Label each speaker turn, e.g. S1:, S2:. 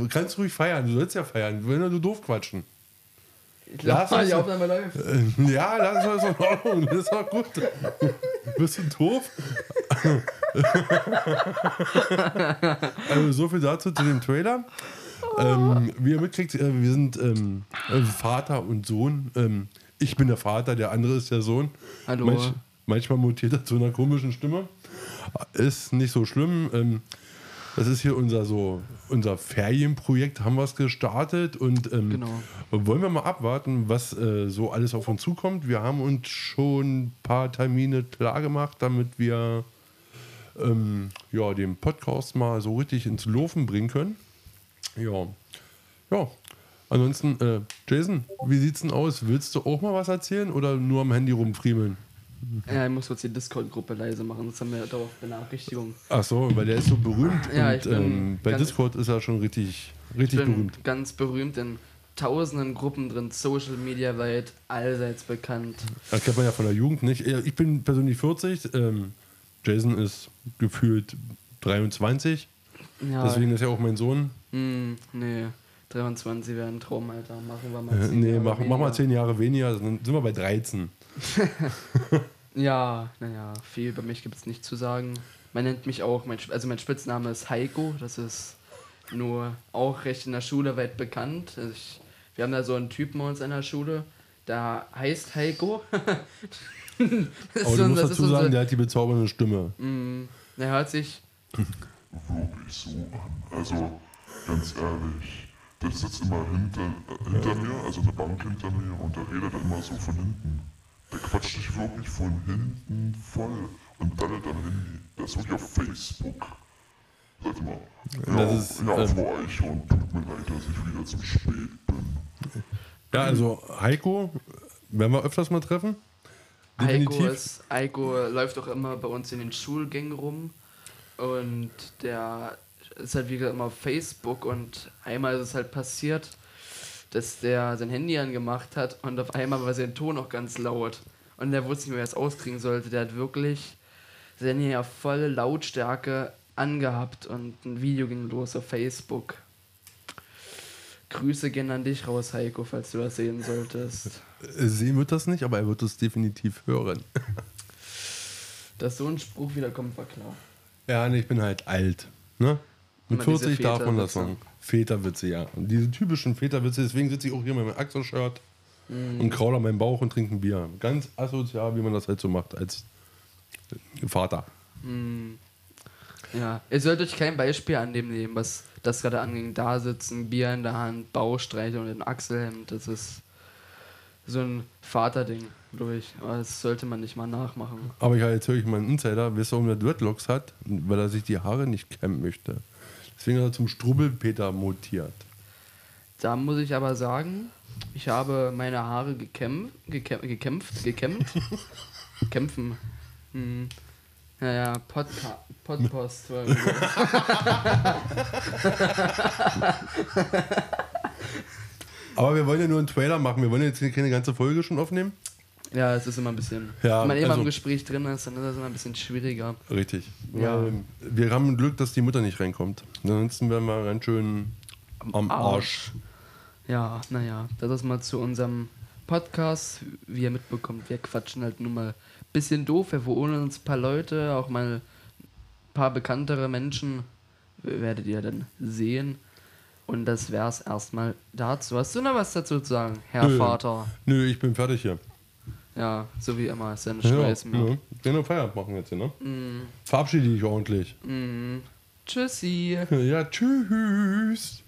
S1: du kannst ruhig feiern, du sollst ja feiern. Wollen nur doof quatschen.
S2: Ich
S1: Lass uns-
S2: die Aufnahme läuft.
S1: Äh, Ja, das ist in Ordnung, das ist auch gut. Bist du doof? also so viel dazu zu dem Trailer. Ähm, wie ihr mitkriegt, äh, wir sind ähm, äh, Vater und Sohn. Ähm, ich bin der Vater, der andere ist der Sohn.
S2: Hallo.
S1: manchmal mutiert er zu einer komischen Stimme. Ist nicht so schlimm. Das ist hier unser so unser Ferienprojekt, haben wir es gestartet und ähm,
S2: Genau.
S1: wollen wir mal abwarten, was äh, so alles auf uns zukommt. Wir haben uns schon ein paar Termine klar gemacht, damit wir ähm, ja, den Podcast mal so richtig ins Laufen bringen können. Ja, ja. Ansonsten, äh, Jason, wie sieht's denn aus? Willst du auch mal was erzählen oder nur am Handy rumfriemeln?
S2: Ja, ich muss kurz die Discord-Gruppe leise machen, sonst haben wir darauf Benachrichtigung.
S1: Ach so, weil der ist so berühmt.
S2: Ja,
S1: und
S2: ich
S1: ähm, bei Discord ist er schon richtig,
S2: Ich
S1: richtig
S2: bin
S1: berühmt.
S2: ganz berühmt in tausenden Gruppen drin, Social Media weit, allseits bekannt.
S1: Das kennt man ja von der Jugend nicht. Ich bin persönlich 40, ähm, Jason ist gefühlt 23,
S2: Ja,
S1: deswegen ist er auch mein Sohn.
S2: hm, nee, 23 wäre ein Traum, Alter. Machen wir mal
S1: Äh,
S2: 10
S1: nee,
S2: Jahre
S1: mach, mach mal
S2: weniger.
S1: 10 Jahre weniger, dann sind wir bei 13.
S2: Ja, naja, viel bei mich gibt es nicht zu sagen. Man nennt mich auch, mein, also mein Spitzname ist Heiko, das ist nur auch recht in der Schule weit bekannt. Also ich, wir haben da so einen Typen bei uns in der Schule, der heißt Heiko. Das
S1: Aber du
S2: so-
S1: musst dazu sagen,
S2: unser-
S1: der hat die bezaubernde Stimme.
S2: Mm, Der hört sich,
S3: wirklich so an. Also, ganz ehrlich, der sitzt immer hinter, äh, hinter mir, also eine Bank hinter mir, und der redet immer so von hinten. Der quatscht dich wirklich von hinten voll und dann am Handy. Der ist wirklich auf Facebook. Sag mal. Ja,
S1: Das ist,
S3: ja
S1: ähm,
S3: Frau Eichhorn, tut mir leid, dass ich wieder zu spät bin.
S1: Ja, also Heiko, werden wir öfters mal treffen?
S2: Heiko, ist, Heiko läuft auch immer bei uns in den Schulgängen rum und der ist halt wie gesagt immer auf Facebook und einmal ist es halt passiert, dass der sein Handy angemacht hat und auf einmal war sein Ton auch ganz laut und der wusste nicht mehr, wie er es auskriegen sollte. Der hat wirklich sein Handy auf volle Lautstärke angehabt und ein Video ging los auf Facebook. Grüße gehen an dich raus, Heiko, falls du das sehen solltest.
S1: Sehen wird das nicht, aber er wird es definitiv hören.
S2: Dass so ein Spruch wieder kommt, war klar.
S1: Ja, ich bin halt alt. Ne? Mit
S2: Immer diese
S1: 40 darf man das sagen. Väterwitze, ja. Und diese typischen Väterwitze, deswegen sitze ich auch hier mit meinem Axel-Shirt
S2: Mhm.
S1: und kraul an meinem Bauch und trinke ein Bier. Ganz asozial, wie man das halt so macht als Vater.
S2: Ja, ihr sollt euch kein Beispiel an dem nehmen, was das gerade anging. Da sitzen, Bier in der Hand, Baustreiche und ein Achselhemd. Das ist so ein Vaterding, glaube ich. Aber das sollte man nicht mal nachmachen.
S1: Aber ja, jetzt höre ich mal einen Insider, wisst ihr, warum der Dreadlocks hat? Weil er sich die Haare nicht kämmen möchte. Deswegen hat er zum Strubbelpeter mutiert.
S2: Da muss ich aber sagen, ich habe meine Haare gekämpft, gekämpft, gekämpft, gekämmt. Kämpfen. Hm. Naja, Podca Podpost.
S1: Aber wir wollen ja nur einen Trailer machen. Wir wollen jetzt hier keine ganze Folge schon aufnehmen.
S2: Ja, es ist immer ein bisschen.
S1: Ja,
S2: wenn man immer
S1: also-
S2: im Gespräch drin ist, dann ist das immer ein bisschen schwieriger.
S1: Richtig.
S2: Ja.
S1: Wir haben Glück, dass die Mutter nicht reinkommt. Ansonsten wären wir ganz schön am Arsch.
S2: Ja, naja, das ist mal zu unserem Podcast. Wie ihr mitbekommt, wir quatschen halt nur mal ein bisschen doof. Wir wohnen uns ein paar Leute, auch mal ein paar bekanntere Menschen werdet ihr dann sehen. Und das wär's erstmal dazu. Hast du noch was dazu zu sagen, Herr
S1: Nö.
S2: Vater?
S1: Nö, ich bin fertig hier.
S2: Ja, so wie immer, ist ja eine
S1: Ja,
S2: Scheiß mehr.
S1: ja. Wir noch Feierabend machen jetzt hier, ne?
S2: Mm,
S1: Verabschiede dich ordentlich.
S2: mm. Tschüssi.
S1: Ja, tschüss.